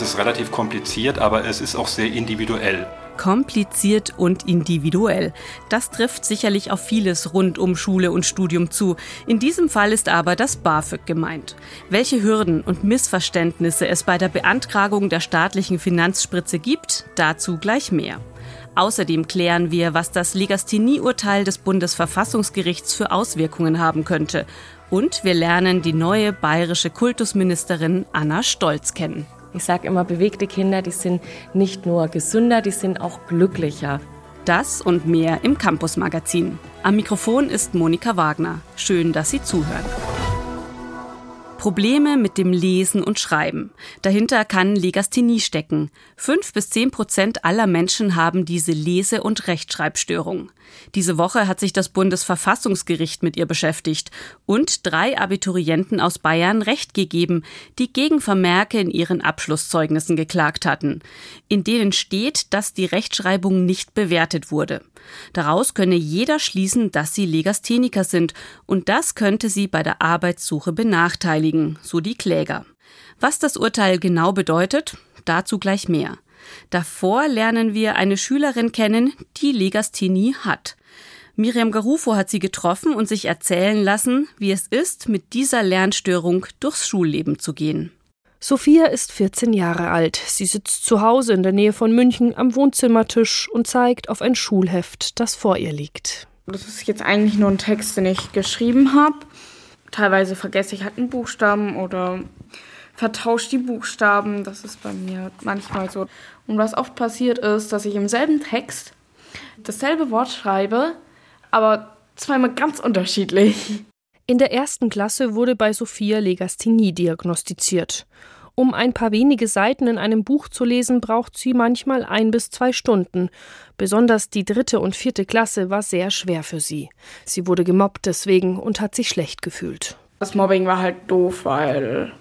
Das ist relativ kompliziert, aber es ist auch sehr individuell. Kompliziert und individuell. Das trifft sicherlich auf vieles rund um Schule und Studium zu. In diesem Fall ist aber das BAföG gemeint. Welche Hürden und Missverständnisse es bei der Beantragung der staatlichen Finanzspritze gibt, dazu gleich mehr. Außerdem klären wir, was das Legasthenie-Urteil des Bundesverfassungsgerichts für Auswirkungen haben könnte. Und wir lernen die neue bayerische Kultusministerin Anna Stolz kennen. Ich sage immer, bewegte Kinder, die sind nicht nur gesünder, die sind auch glücklicher. Das und mehr im Campus Magazin. Am Mikrofon ist Monika Wagner. Schön, dass Sie zuhören. Probleme mit dem Lesen und Schreiben. Dahinter kann Legasthenie stecken. Fünf bis zehn Prozent aller Menschen haben diese Lese- und Rechtschreibstörung. Diese Woche hat sich das Bundesverfassungsgericht mit ihr beschäftigt und drei Abiturienten aus Bayern Recht gegeben, die gegen Vermerke in ihren Abschlusszeugnissen geklagt hatten, in denen steht, dass die Rechtschreibung nicht bewertet wurde. Daraus könne jeder schließen, dass sie Legastheniker sind und das könnte sie bei der Arbeitssuche benachteiligen, so die Kläger. Was das Urteil genau bedeutet, dazu gleich mehr. Davor lernen wir eine Schülerin kennen, die Legasthenie hat. Miriam Garufo hat sie getroffen und sich erzählen lassen, wie es ist, mit dieser Lernstörung durchs Schulleben zu gehen. Sophia ist 14 Jahre alt. Sie sitzt zu Hause in der Nähe von München am Wohnzimmertisch und zeigt auf ein Schulheft, das vor ihr liegt. Das ist jetzt eigentlich nur ein Text, den ich geschrieben habe. Teilweise vergesse ich halt einen Buchstaben oder vertausche die Buchstaben. Das ist bei mir manchmal so. Und was oft passiert ist, dass ich im selben Text dasselbe Wort schreibe, aber zweimal ganz unterschiedlich. In der ersten Klasse wurde bei Sophia Legasthenie diagnostiziert. Um ein paar wenige Seiten in einem Buch zu lesen, braucht sie manchmal ein bis zwei Stunden. Besonders die dritte und vierte Klasse war sehr schwer für sie. Sie wurde gemobbt deswegen und hat sich schlecht gefühlt. Das Mobbing war halt doof, weil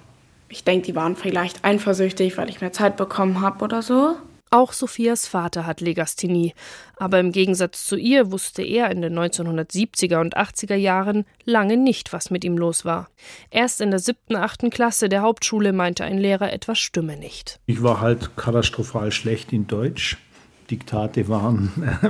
ich denke, die waren vielleicht eifersüchtig, weil ich mehr Zeit bekommen habe oder so. Auch Sophias Vater hat Legasthenie, aber im Gegensatz zu ihr wusste er in den 1970er und 80er Jahren lange nicht, was mit ihm los war. Erst in der siebten, achten Klasse der Hauptschule meinte ein Lehrer, etwas stimme nicht. Ich war halt katastrophal schlecht in Deutsch. Diktate waren äh,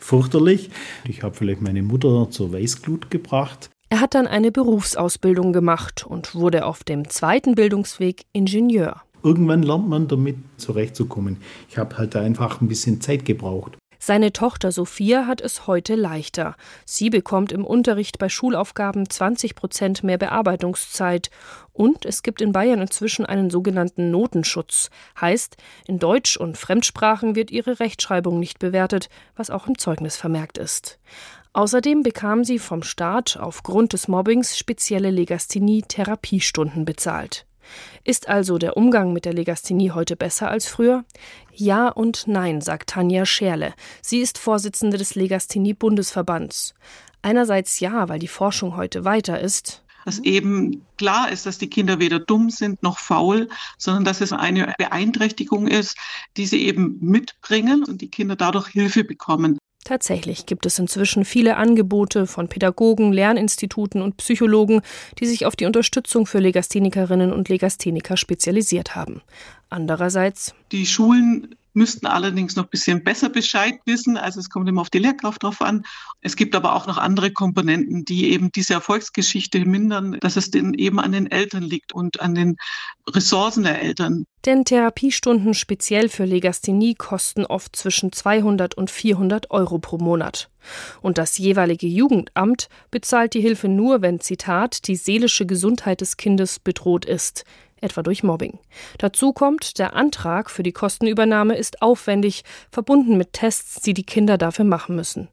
fürchterlich. Ich habe vielleicht meine Mutter zur Weißglut gebracht. Er hat dann eine Berufsausbildung gemacht und wurde auf dem zweiten Bildungsweg Ingenieur. Irgendwann lernt man damit zurechtzukommen. Ich habe halt einfach ein bisschen Zeit gebraucht. Seine Tochter Sophia hat es heute leichter. Sie bekommt im Unterricht bei Schulaufgaben 20 Prozent mehr Bearbeitungszeit. Und es gibt in Bayern inzwischen einen sogenannten Notenschutz. Heißt, in Deutsch und Fremdsprachen wird ihre Rechtschreibung nicht bewertet, was auch im Zeugnis vermerkt ist. Außerdem bekam sie vom Staat aufgrund des Mobbings spezielle Legasthenie-Therapiestunden bezahlt. Ist also der Umgang mit der Legasthenie heute besser als früher? Ja und nein, sagt Tanja Scherle. Sie ist Vorsitzende des Legasthenie-Bundesverbands. Einerseits ja, weil die Forschung heute weiter ist. Dass eben klar ist, dass die Kinder weder dumm sind noch faul, sondern dass es eine Beeinträchtigung ist, die sie eben mitbringen und die Kinder dadurch Hilfe bekommen. Tatsächlich gibt es inzwischen viele Angebote von Pädagogen, Lerninstituten und Psychologen, die sich auf die Unterstützung für Legasthenikerinnen und Legastheniker spezialisiert haben. Andererseits die Schulen müssten allerdings noch ein bisschen besser Bescheid wissen. Also es kommt immer auf die Lehrkraft drauf an. Es gibt aber auch noch andere Komponenten, die eben diese Erfolgsgeschichte mindern, dass es denn eben an den Eltern liegt und an den Ressourcen der Eltern. Denn Therapiestunden speziell für Legasthenie kosten oft zwischen 200 und 400 Euro pro Monat. Und das jeweilige Jugendamt bezahlt die Hilfe nur, wenn, Zitat, die seelische Gesundheit des Kindes bedroht ist etwa durch Mobbing. Dazu kommt, der Antrag für die Kostenübernahme ist aufwendig, verbunden mit Tests, die die Kinder dafür machen müssen.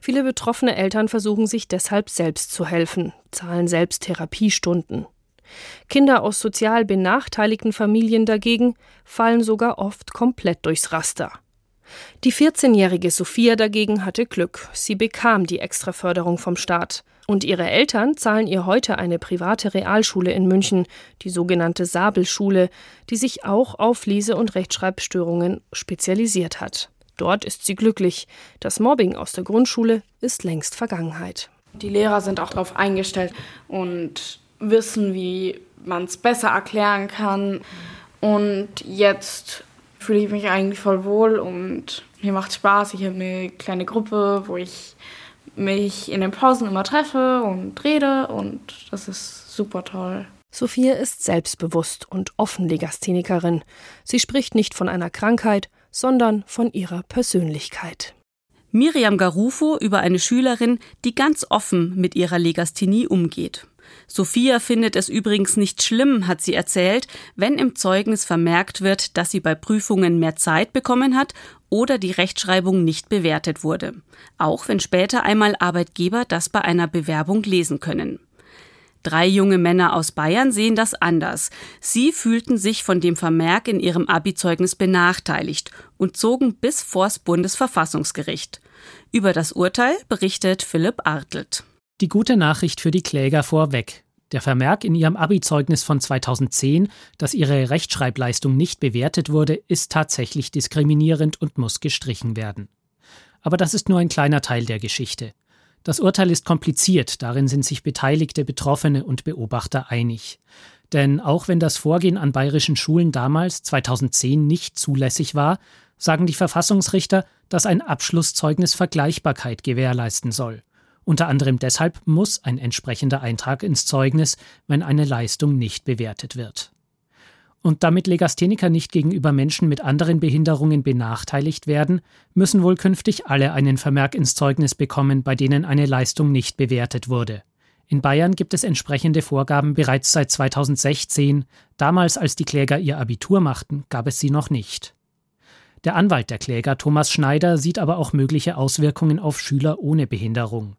Viele betroffene Eltern versuchen sich deshalb selbst zu helfen, zahlen selbst Therapiestunden. Kinder aus sozial benachteiligten Familien dagegen fallen sogar oft komplett durchs Raster. Die 14-jährige Sophia dagegen hatte Glück. Sie bekam die Extraförderung vom Staat. Und ihre Eltern zahlen ihr heute eine private Realschule in München, die sogenannte Sabelschule, die sich auch auf Lese- und Rechtschreibstörungen spezialisiert hat. Dort ist sie glücklich. Das Mobbing aus der Grundschule ist längst Vergangenheit. Die Lehrer sind auch darauf eingestellt und wissen, wie man es besser erklären kann. Und jetzt fühle ich mich eigentlich voll wohl und mir macht Spaß. Ich habe eine kleine Gruppe, wo ich mich in den Pausen immer treffe und rede und das ist super toll. Sophia ist selbstbewusst und offen Legasthenikerin. Sie spricht nicht von einer Krankheit, sondern von ihrer Persönlichkeit. Miriam Garufo über eine Schülerin, die ganz offen mit ihrer Legasthenie umgeht. Sophia findet es übrigens nicht schlimm, hat sie erzählt, wenn im Zeugnis vermerkt wird, dass sie bei Prüfungen mehr Zeit bekommen hat oder die Rechtschreibung nicht bewertet wurde. Auch wenn später einmal Arbeitgeber das bei einer Bewerbung lesen können. Drei junge Männer aus Bayern sehen das anders. Sie fühlten sich von dem Vermerk in ihrem Abizeugnis benachteiligt und zogen bis vors Bundesverfassungsgericht. Über das Urteil berichtet Philipp Artelt. Die gute Nachricht für die Kläger vorweg. Der Vermerk in ihrem Abizeugnis von 2010, dass ihre Rechtschreibleistung nicht bewertet wurde, ist tatsächlich diskriminierend und muss gestrichen werden. Aber das ist nur ein kleiner Teil der Geschichte. Das Urteil ist kompliziert, darin sind sich Beteiligte, Betroffene und Beobachter einig. Denn auch wenn das Vorgehen an bayerischen Schulen damals, 2010, nicht zulässig war, sagen die Verfassungsrichter, dass ein Abschlusszeugnis Vergleichbarkeit gewährleisten soll. Unter anderem deshalb muss ein entsprechender Eintrag ins Zeugnis, wenn eine Leistung nicht bewertet wird. Und damit Legastheniker nicht gegenüber Menschen mit anderen Behinderungen benachteiligt werden, müssen wohl künftig alle einen Vermerk ins Zeugnis bekommen, bei denen eine Leistung nicht bewertet wurde. In Bayern gibt es entsprechende Vorgaben bereits seit 2016. Damals, als die Kläger ihr Abitur machten, gab es sie noch nicht. Der Anwalt der Kläger, Thomas Schneider, sieht aber auch mögliche Auswirkungen auf Schüler ohne Behinderung.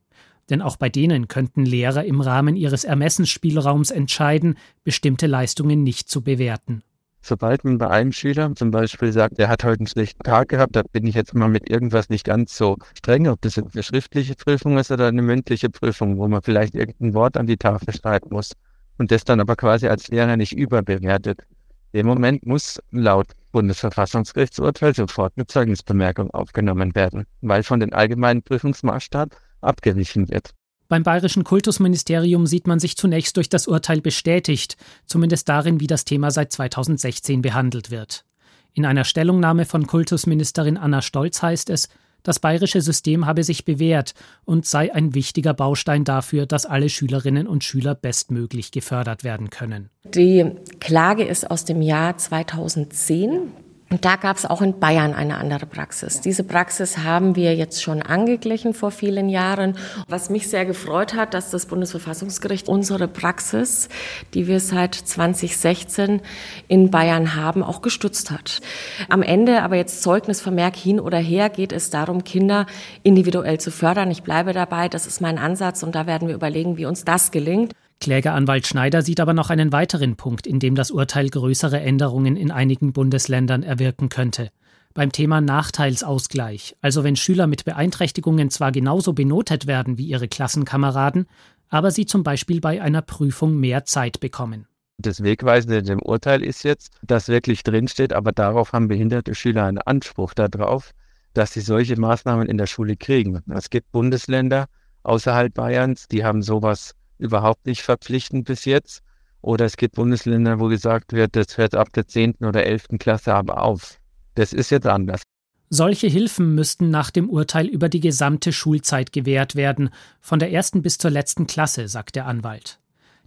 Denn auch bei denen könnten Lehrer im Rahmen ihres Ermessensspielraums entscheiden, bestimmte Leistungen nicht zu bewerten. Sobald man bei einem Schüler zum Beispiel sagt, er hat heute einen schlechten Tag gehabt, da bin ich jetzt mal mit irgendwas nicht ganz so streng, ob das eine schriftliche Prüfung ist oder eine mündliche Prüfung, wo man vielleicht irgendein Wort an die Tafel schreiben muss und das dann aber quasi als Lehrer nicht überbewertet. Im Moment muss laut Bundesverfassungsgerichtsurteil sofort eine Zeugnisbemerkung aufgenommen werden, weil von den allgemeinen Prüfungsmaßstab abgewichen wird. Beim bayerischen Kultusministerium sieht man sich zunächst durch das Urteil bestätigt, zumindest darin, wie das Thema seit 2016 behandelt wird. In einer Stellungnahme von Kultusministerin Anna Stolz heißt es, das bayerische System habe sich bewährt und sei ein wichtiger Baustein dafür, dass alle Schülerinnen und Schüler bestmöglich gefördert werden können. Die Klage ist aus dem Jahr 2010. Und da gab es auch in Bayern eine andere Praxis. Diese Praxis haben wir jetzt schon angeglichen vor vielen Jahren. Was mich sehr gefreut hat, dass das Bundesverfassungsgericht unsere Praxis, die wir seit 2016 in Bayern haben, auch gestützt hat. Am Ende aber jetzt Zeugnisvermerk hin oder her geht es darum, Kinder individuell zu fördern. Ich bleibe dabei, das ist mein Ansatz und da werden wir überlegen, wie uns das gelingt. Klägeranwalt Schneider sieht aber noch einen weiteren Punkt, in dem das Urteil größere Änderungen in einigen Bundesländern erwirken könnte. Beim Thema Nachteilsausgleich, also wenn Schüler mit Beeinträchtigungen zwar genauso benotet werden wie ihre Klassenkameraden, aber sie zum Beispiel bei einer Prüfung mehr Zeit bekommen. Das Wegweisende in dem Urteil ist jetzt, dass wirklich drinsteht, aber darauf haben behinderte Schüler einen Anspruch darauf, dass sie solche Maßnahmen in der Schule kriegen. Es gibt Bundesländer außerhalb Bayerns, die haben sowas überhaupt nicht verpflichtend bis jetzt. Oder es gibt Bundesländer, wo gesagt wird, das hört ab der 10. oder 11. Klasse aber auf. Das ist jetzt anders. Solche Hilfen müssten nach dem Urteil über die gesamte Schulzeit gewährt werden, von der ersten bis zur letzten Klasse, sagt der Anwalt.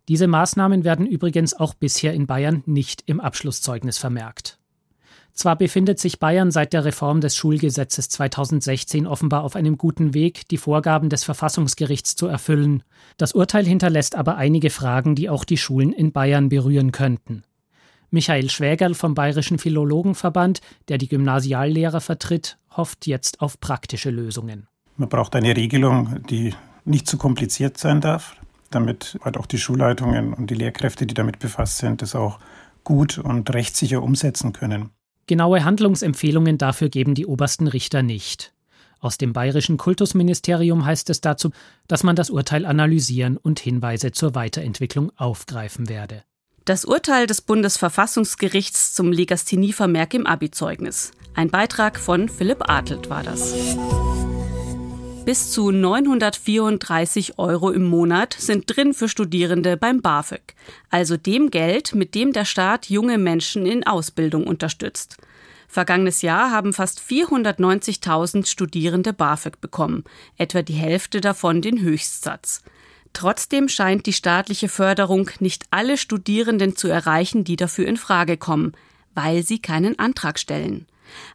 Diese Maßnahmen werden übrigens auch bisher in Bayern nicht im Abschlusszeugnis vermerkt. Zwar befindet sich Bayern seit der Reform des Schulgesetzes 2016 offenbar auf einem guten Weg, die Vorgaben des Verfassungsgerichts zu erfüllen. Das Urteil hinterlässt aber einige Fragen, die auch die Schulen in Bayern berühren könnten. Michael Schwägerl vom Bayerischen Philologenverband, der die Gymnasiallehrer vertritt, hofft jetzt auf praktische Lösungen. Man braucht eine Regelung, die nicht zu kompliziert sein darf, damit halt auch die Schulleitungen und die Lehrkräfte, die damit befasst sind, das auch gut und rechtssicher umsetzen können. Genaue Handlungsempfehlungen dafür geben die obersten Richter nicht. Aus dem bayerischen Kultusministerium heißt es dazu, dass man das Urteil analysieren und Hinweise zur Weiterentwicklung aufgreifen werde. Das Urteil des Bundesverfassungsgerichts zum Legasthenievermerk im Abi-Zeugnis. Ein Beitrag von Philipp Adelt war das. Bis zu 934 Euro im Monat sind drin für Studierende beim BAföG, also dem Geld, mit dem der Staat junge Menschen in Ausbildung unterstützt. Vergangenes Jahr haben fast 490.000 Studierende BAföG bekommen, etwa die Hälfte davon den Höchstsatz. Trotzdem scheint die staatliche Förderung nicht alle Studierenden zu erreichen, die dafür in Frage kommen, weil sie keinen Antrag stellen.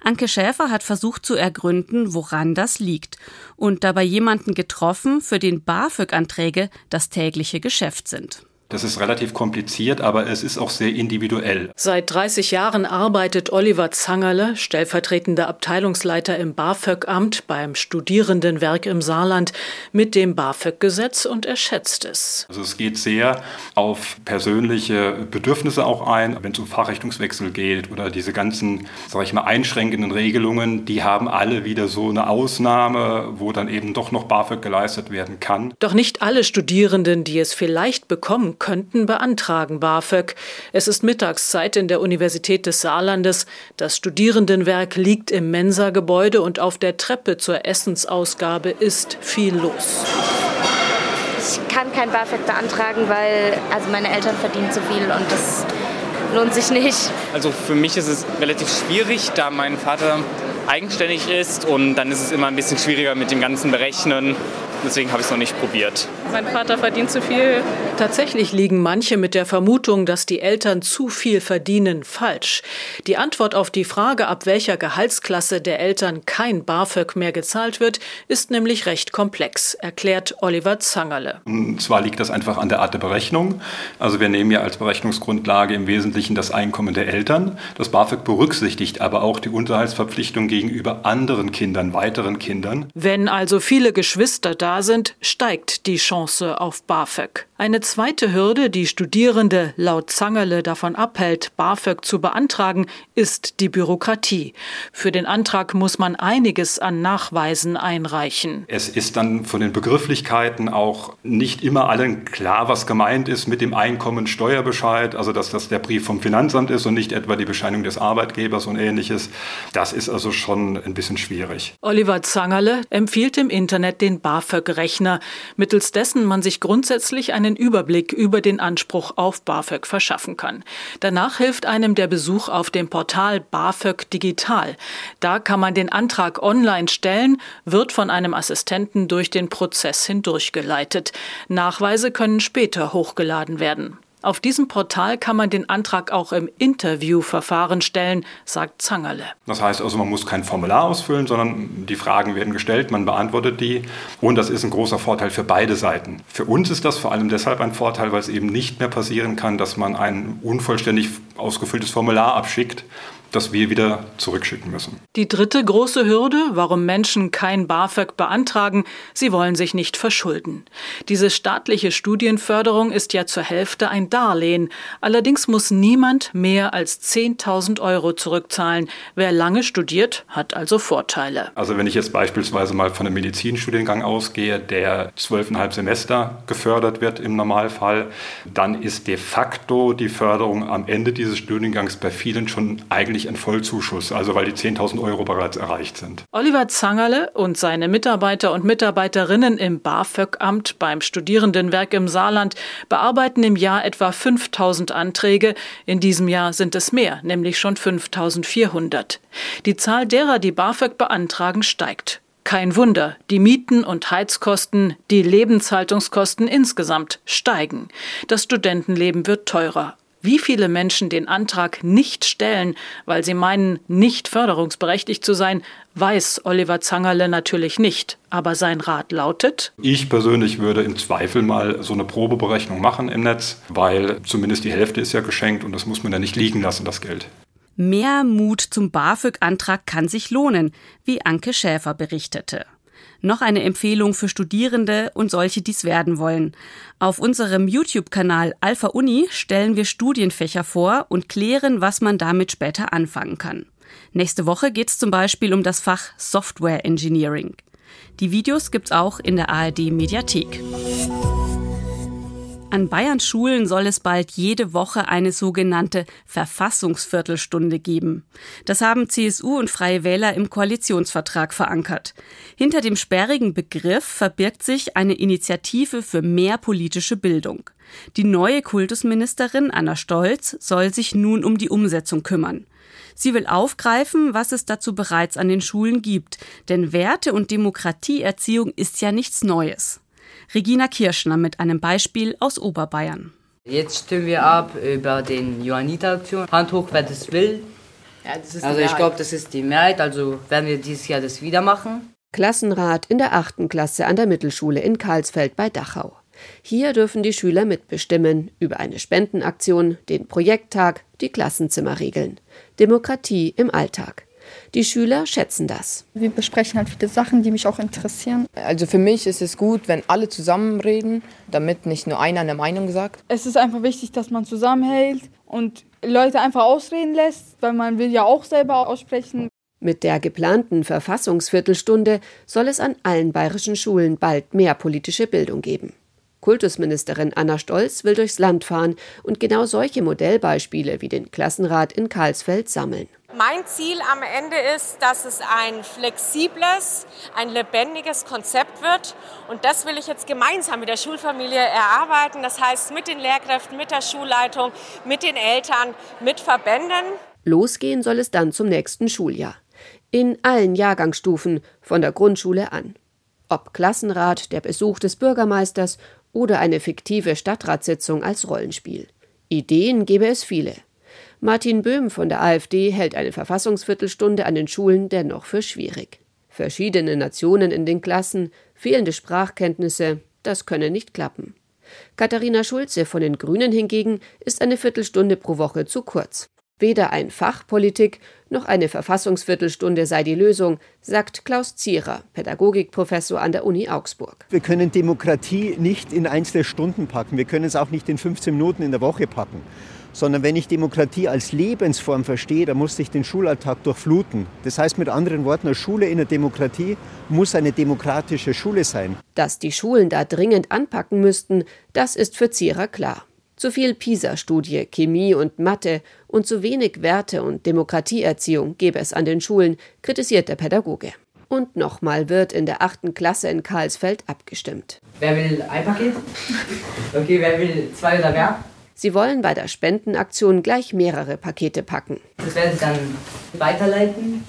Anke Schäfer hat versucht zu ergründen, woran das liegt und dabei jemanden getroffen, für den BAföG-Anträge das tägliche Geschäft sind. Das ist relativ kompliziert, aber es ist auch sehr individuell. Seit 30 Jahren arbeitet Oliver Zangerle, stellvertretender Abteilungsleiter im BAföG-Amt beim Studierendenwerk im Saarland, mit dem BAföG-Gesetz und er schätzt es. Also es geht sehr auf persönliche Bedürfnisse auch ein, wenn es um Fachrichtungswechsel geht oder diese ganzen, sage ich mal, einschränkenden Regelungen, die haben alle wieder so eine Ausnahme, wo dann eben doch noch BAföG geleistet werden kann. Doch nicht alle Studierenden, die es vielleicht bekommen könnten, beantragen BAföG. Es ist Mittagszeit in der Universität des Saarlandes. Das Studierendenwerk liegt im Mensa-Gebäude und auf der Treppe zur Essensausgabe ist viel los. Ich kann kein BAföG beantragen, weil also meine Eltern verdienen zu viel und das lohnt sich nicht. Also für mich ist es relativ schwierig, da mein Vater eigenständig ist und dann ist es immer ein bisschen schwieriger mit dem ganzen Berechnen. Deswegen habe ich es noch nicht probiert. Mein Vater verdient zu viel. Tatsächlich liegen manche mit der Vermutung, dass die Eltern zu viel verdienen, falsch. Die Antwort auf die Frage, ab welcher Gehaltsklasse der Eltern kein BAföG mehr gezahlt wird, ist nämlich recht komplex, erklärt Oliver Zangerle. Und zwar liegt das einfach an der Art der Berechnung. Also wir nehmen ja als Berechnungsgrundlage im Wesentlichen das Einkommen der Eltern. Das BAföG berücksichtigt aber auch die Unterhaltsverpflichtung gegenüber anderen Kindern, weiteren Kindern. Wenn also viele Geschwister da da sind, steigt die Chance auf BAföG. Eine zweite Hürde, die Studierende laut Zangerle davon abhält, BAföG zu beantragen, ist die Bürokratie. Für den Antrag muss man einiges an Nachweisen einreichen. Es ist dann von den Begrifflichkeiten auch nicht immer allen klar, was gemeint ist mit dem Einkommensteuerbescheid, also dass das der Brief vom Finanzamt ist und nicht etwa die Bescheinigung des Arbeitgebers und ähnliches. Das ist also schon ein bisschen schwierig. Oliver Zangerle empfiehlt im Internet den BAföG-Rechner, mittels dessen man sich grundsätzlich eine einen Überblick über den Anspruch auf BAföG verschaffen kann. Danach hilft einem der Besuch auf dem Portal BAföG Digital. Da kann man den Antrag online stellen, wird von einem Assistenten durch den Prozess hindurchgeleitet. Nachweise können später hochgeladen werden. Auf diesem Portal kann man den Antrag auch im Interviewverfahren stellen, sagt Zangerle. Das heißt also, man muss kein Formular ausfüllen, sondern die Fragen werden gestellt, man beantwortet die. Und das ist ein großer Vorteil für beide Seiten. Für uns ist das vor allem deshalb ein Vorteil, weil es eben nicht mehr passieren kann, dass man ein unvollständig ausgefülltes Formular abschickt das wir wieder zurückschicken müssen. Die dritte große Hürde, warum Menschen kein BAföG beantragen, sie wollen sich nicht verschulden. Diese staatliche Studienförderung ist ja zur Hälfte ein Darlehen. Allerdings muss niemand mehr als 10.000 Euro zurückzahlen. Wer lange studiert, hat also Vorteile. Also wenn ich jetzt beispielsweise mal von einem Medizinstudiengang ausgehe, der zwölfeinhalb Semester gefördert wird im Normalfall, dann ist de facto die Förderung am Ende dieses Studiengangs bei vielen schon eigentlich eigentlich ein Vollzuschuss, also weil die 10.000 Euro bereits erreicht sind. Oliver Zangerle und seine Mitarbeiter und Mitarbeiterinnen im BAföG-Amt beim Studierendenwerk im Saarland bearbeiten im Jahr etwa 5.000 Anträge. In diesem Jahr sind es mehr, nämlich schon 5.400. Die Zahl derer, die BAföG beantragen, steigt. Kein Wunder, die Mieten und Heizkosten, die Lebenshaltungskosten insgesamt steigen. Das Studentenleben wird teurer. Wie viele Menschen den Antrag nicht stellen, weil sie meinen, nicht förderungsberechtigt zu sein, weiß Oliver Zangerle natürlich nicht. Aber sein Rat lautet? Ich persönlich würde im Zweifel mal so eine Probeberechnung machen im Netz, weil zumindest die Hälfte ist ja geschenkt und das muss man ja nicht liegen lassen, das Geld. Mehr Mut zum BAföG-Antrag kann sich lohnen, wie Anke Schäfer berichtete. Noch eine Empfehlung für Studierende und solche, die es werden wollen. Auf unserem YouTube-Kanal Alpha Uni stellen wir Studienfächer vor und klären, was man damit später anfangen kann. Nächste Woche geht es zum Beispiel um das Fach Software Engineering. Die Videos gibt's auch in der ARD Mediathek. An Bayerns Schulen soll es bald jede Woche eine sogenannte Verfassungsviertelstunde geben. Das haben CSU und Freie Wähler im Koalitionsvertrag verankert. Hinter dem sperrigen Begriff verbirgt sich eine Initiative für mehr politische Bildung. Die neue Kultusministerin Anna Stolz soll sich nun um die Umsetzung kümmern. Sie will aufgreifen, was es dazu bereits an den Schulen gibt, denn Werte und Demokratieerziehung ist ja nichts Neues. Regina Kirschner mit einem Beispiel aus Oberbayern. Jetzt stimmen wir ab über den Johanniter-Aktion. Hand hoch, wer das will. Ja, das also ich glaube, das ist die Mehrheit, also werden wir dieses Jahr das wieder machen. Klassenrat in der achten Klasse an der Mittelschule in Karlsfeld bei Dachau. Hier dürfen die Schüler mitbestimmen über eine Spendenaktion, den Projekttag, die Klassenzimmerregeln. Demokratie im Alltag. Die Schüler schätzen das. Wir besprechen halt viele Sachen, die mich auch interessieren. Also für mich ist es gut, wenn alle zusammenreden, damit nicht nur einer eine Meinung sagt. Es ist einfach wichtig, dass man zusammenhält und Leute einfach ausreden lässt, weil man will ja auch selber aussprechen. Mit der geplanten Verfassungsviertelstunde soll es an allen bayerischen Schulen bald mehr politische Bildung geben. Kultusministerin Anna Stolz will durchs Land fahren und genau solche Modellbeispiele wie den Klassenrat in Karlsfeld sammeln. Mein Ziel am Ende ist, dass es ein flexibles, ein lebendiges Konzept wird. Und das will ich jetzt gemeinsam mit der Schulfamilie erarbeiten. Das heißt mit den Lehrkräften, mit der Schulleitung, mit den Eltern, mit Verbänden. Losgehen soll es dann zum nächsten Schuljahr. In allen Jahrgangsstufen, von der Grundschule an. Ob Klassenrat, der Besuch des Bürgermeisters oder eine fiktive Stadtratssitzung als Rollenspiel. Ideen gäbe es viele. Martin Böhm von der AfD hält eine Verfassungsviertelstunde an den Schulen dennoch für schwierig. Verschiedene Nationen in den Klassen, fehlende Sprachkenntnisse, das könne nicht klappen. Katharina Schulze von den Grünen hingegen ist eine Viertelstunde pro Woche zu kurz. Weder ein Fachpolitik noch eine Verfassungsviertelstunde sei die Lösung, sagt Klaus Zierer, Pädagogikprofessor an der Uni Augsburg. Wir können Demokratie nicht in einzelne Stunden packen. Wir können es auch nicht in 15 Minuten in der Woche packen. Sondern wenn ich Demokratie als Lebensform verstehe, dann muss ich den Schulalltag durchfluten. Das heißt mit anderen Worten, eine Schule in der Demokratie muss eine demokratische Schule sein. Dass die Schulen da dringend anpacken müssten, das ist für Zierer klar. Zu viel PISA-Studie, Chemie und Mathe und zu wenig Werte- und Demokratieerziehung gäbe es an den Schulen, kritisiert der Pädagoge. Und nochmal wird in der achten Klasse in Karlsfeld abgestimmt. Wer will ein Paket? Okay, wer will zwei oder mehr? Sie wollen bei der Spendenaktion gleich mehrere Pakete packen. Das werden Sie dann weiterleiten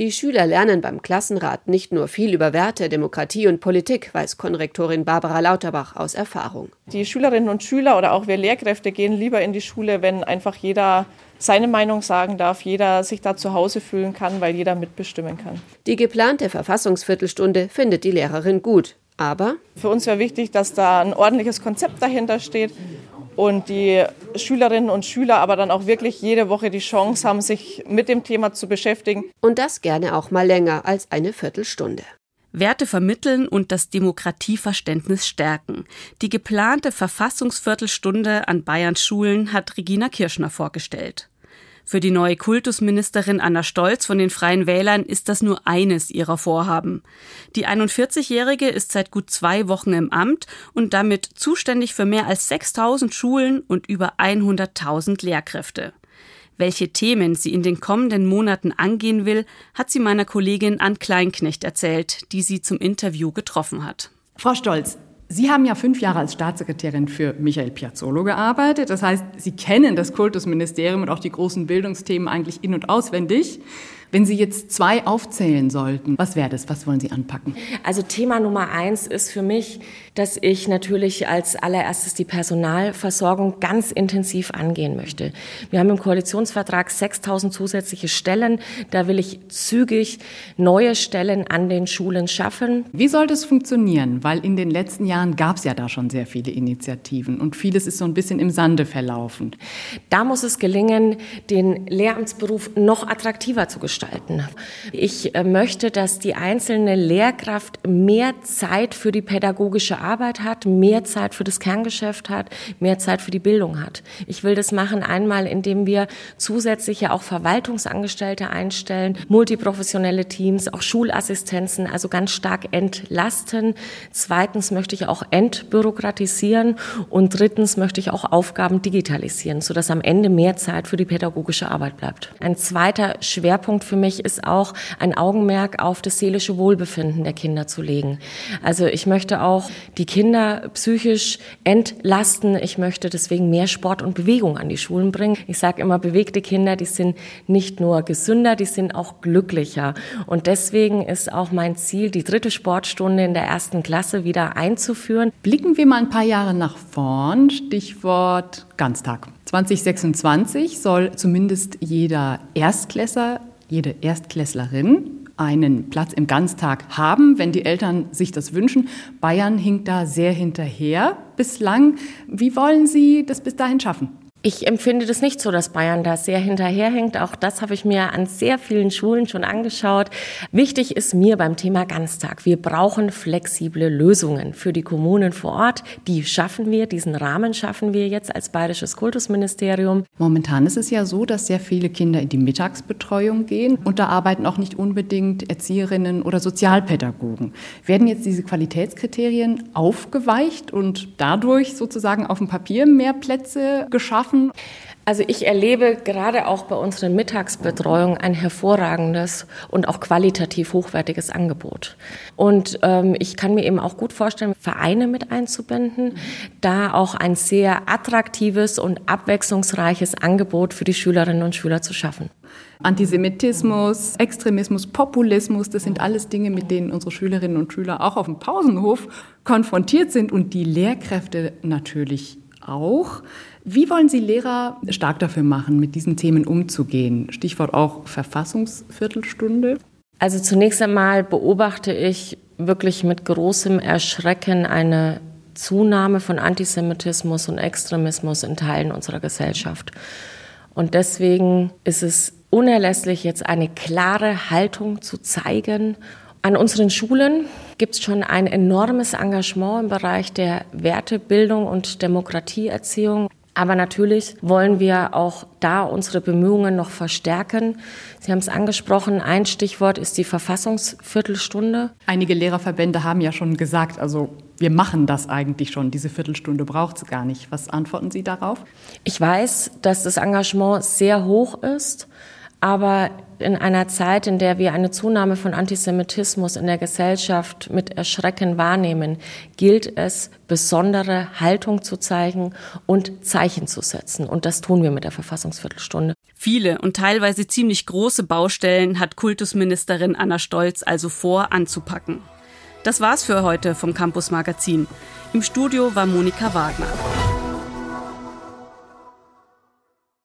die Schüler lernen beim Klassenrat nicht nur viel über Werte, Demokratie und Politik, weiß Konrektorin Barbara Lauterbach aus Erfahrung. Die Schülerinnen und Schüler oder auch wir Lehrkräfte gehen lieber in die Schule, wenn einfach jeder seine Meinung sagen darf, jeder sich da zu Hause fühlen kann, weil jeder mitbestimmen kann. Die geplante Verfassungsviertelstunde findet die Lehrerin gut. Aber für uns wäre wichtig, dass da ein ordentliches Konzept dahinter steht und die Schülerinnen und Schüler aber dann auch wirklich jede Woche die Chance haben, sich mit dem Thema zu beschäftigen. Und das gerne auch mal länger als eine Viertelstunde. Werte vermitteln und das Demokratieverständnis stärken. Die geplante Verfassungsviertelstunde an Bayerns Schulen hat Regina Kirschner vorgestellt. Für die neue Kultusministerin Anna Stolz von den Freien Wählern ist das nur eines ihrer Vorhaben. Die 41-Jährige ist seit gut zwei Wochen im Amt und damit zuständig für mehr als 6000 Schulen und über 100.000 Lehrkräfte. Welche Themen sie in den kommenden Monaten angehen will, hat sie meiner Kollegin Ann Kleinknecht erzählt, die sie zum Interview getroffen hat. Frau Stolz, Sie haben ja fünf Jahre als Staatssekretärin für Michael Piazzolo gearbeitet. Das heißt, Sie kennen das Kultusministerium und auch die großen Bildungsthemen eigentlich in- und auswendig. Wenn Sie jetzt zwei aufzählen sollten, was wäre das? Was wollen Sie anpacken? Also Thema Nummer eins ist für mich, dass ich natürlich als allererstes die Personalversorgung ganz intensiv angehen möchte. Wir haben im Koalitionsvertrag 6000 zusätzliche Stellen. Da will ich zügig neue Stellen an den Schulen schaffen. Wie soll das funktionieren? Weil in den letzten Jahren gab es ja da schon sehr viele Initiativen und vieles ist so ein bisschen im Sande verlaufen. Da muss es gelingen, den Lehramtsberuf noch attraktiver zu gestalten gestalten. Ich äh, möchte, dass die einzelne Lehrkraft mehr Zeit für die pädagogische Arbeit hat, mehr Zeit für das Kerngeschäft hat, mehr Zeit für die Bildung hat. Ich will das machen einmal, indem wir zusätzliche auch Verwaltungsangestellte einstellen, multiprofessionelle Teams, auch Schulassistenzen, also ganz stark entlasten. Zweitens möchte ich auch entbürokratisieren und drittens möchte ich auch Aufgaben digitalisieren, sodass am Ende mehr Zeit für die pädagogische Arbeit bleibt. Ein zweiter Schwerpunkt für mich ist auch ein Augenmerk auf das seelische Wohlbefinden der Kinder zu legen. Also ich möchte auch die Kinder psychisch entlasten. Ich möchte deswegen mehr Sport und Bewegung an die Schulen bringen. Ich sage immer, bewegte Kinder, die sind nicht nur gesünder, die sind auch glücklicher. Und deswegen ist auch mein Ziel, die dritte Sportstunde in der ersten Klasse wieder einzuführen. Blicken wir mal ein paar Jahre nach vorn. Stichwort Ganztag. 2026 soll zumindest jeder Erstklässler, jede Erstklässlerin einen Platz im Ganztag haben, wenn die Eltern sich das wünschen. Bayern hinkt da sehr hinterher bislang. Wie wollen Sie das bis dahin schaffen? Ich empfinde das nicht so, dass Bayern da sehr hinterherhängt. Auch das habe ich mir an sehr vielen Schulen schon angeschaut. Wichtig ist mir beim Thema Ganztag. Wir brauchen flexible Lösungen für die Kommunen vor Ort. Die schaffen wir, diesen Rahmen schaffen wir jetzt als Bayerisches Kultusministerium. Momentan ist es ja so, dass sehr viele Kinder in die Mittagsbetreuung gehen und da arbeiten auch nicht unbedingt Erzieherinnen oder Sozialpädagogen. Werden jetzt diese Qualitätskriterien aufgeweicht und dadurch sozusagen auf dem Papier mehr Plätze geschaffen? Schaffen? Also ich erlebe gerade auch bei unseren Mittagsbetreuungen ein hervorragendes und auch qualitativ hochwertiges Angebot. Und ähm, ich kann mir eben auch gut vorstellen, Vereine mit einzubinden, da auch ein sehr attraktives und abwechslungsreiches Angebot für die Schülerinnen und Schüler zu schaffen. Antisemitismus, Extremismus, Populismus, das sind alles Dinge, mit denen unsere Schülerinnen und Schüler auch auf dem Pausenhof konfrontiert sind und die Lehrkräfte natürlich auch. Wie wollen Sie Lehrer stark dafür machen, mit diesen Themen umzugehen? Stichwort auch Verfassungsviertelstunde. Also zunächst einmal beobachte ich wirklich mit großem Erschrecken eine Zunahme von Antisemitismus und Extremismus in Teilen unserer Gesellschaft. Und deswegen ist es unerlässlich, jetzt eine klare Haltung zu zeigen. An unseren Schulen gibt es schon ein enormes Engagement im Bereich der Wertebildung und Demokratieerziehung. Aber natürlich wollen wir auch da unsere Bemühungen noch verstärken. Sie haben es angesprochen, ein Stichwort ist die Verfassungsviertelstunde. Einige Lehrerverbände haben ja schon gesagt, also wir machen das eigentlich schon, diese Viertelstunde braucht es gar nicht. Was antworten Sie darauf? Ich weiß, dass das Engagement sehr hoch ist. Aber in einer Zeit, in der wir eine Zunahme von Antisemitismus in der Gesellschaft mit Erschrecken wahrnehmen, gilt es, besondere Haltung zu zeigen und Zeichen zu setzen. Und das tun wir mit der Verfassungsviertelstunde. Viele und teilweise ziemlich große Baustellen hat Kultusministerin Anna Stolz also vor anzupacken. Das war's für heute vom Campus Magazin. Im Studio war Monika Wagner.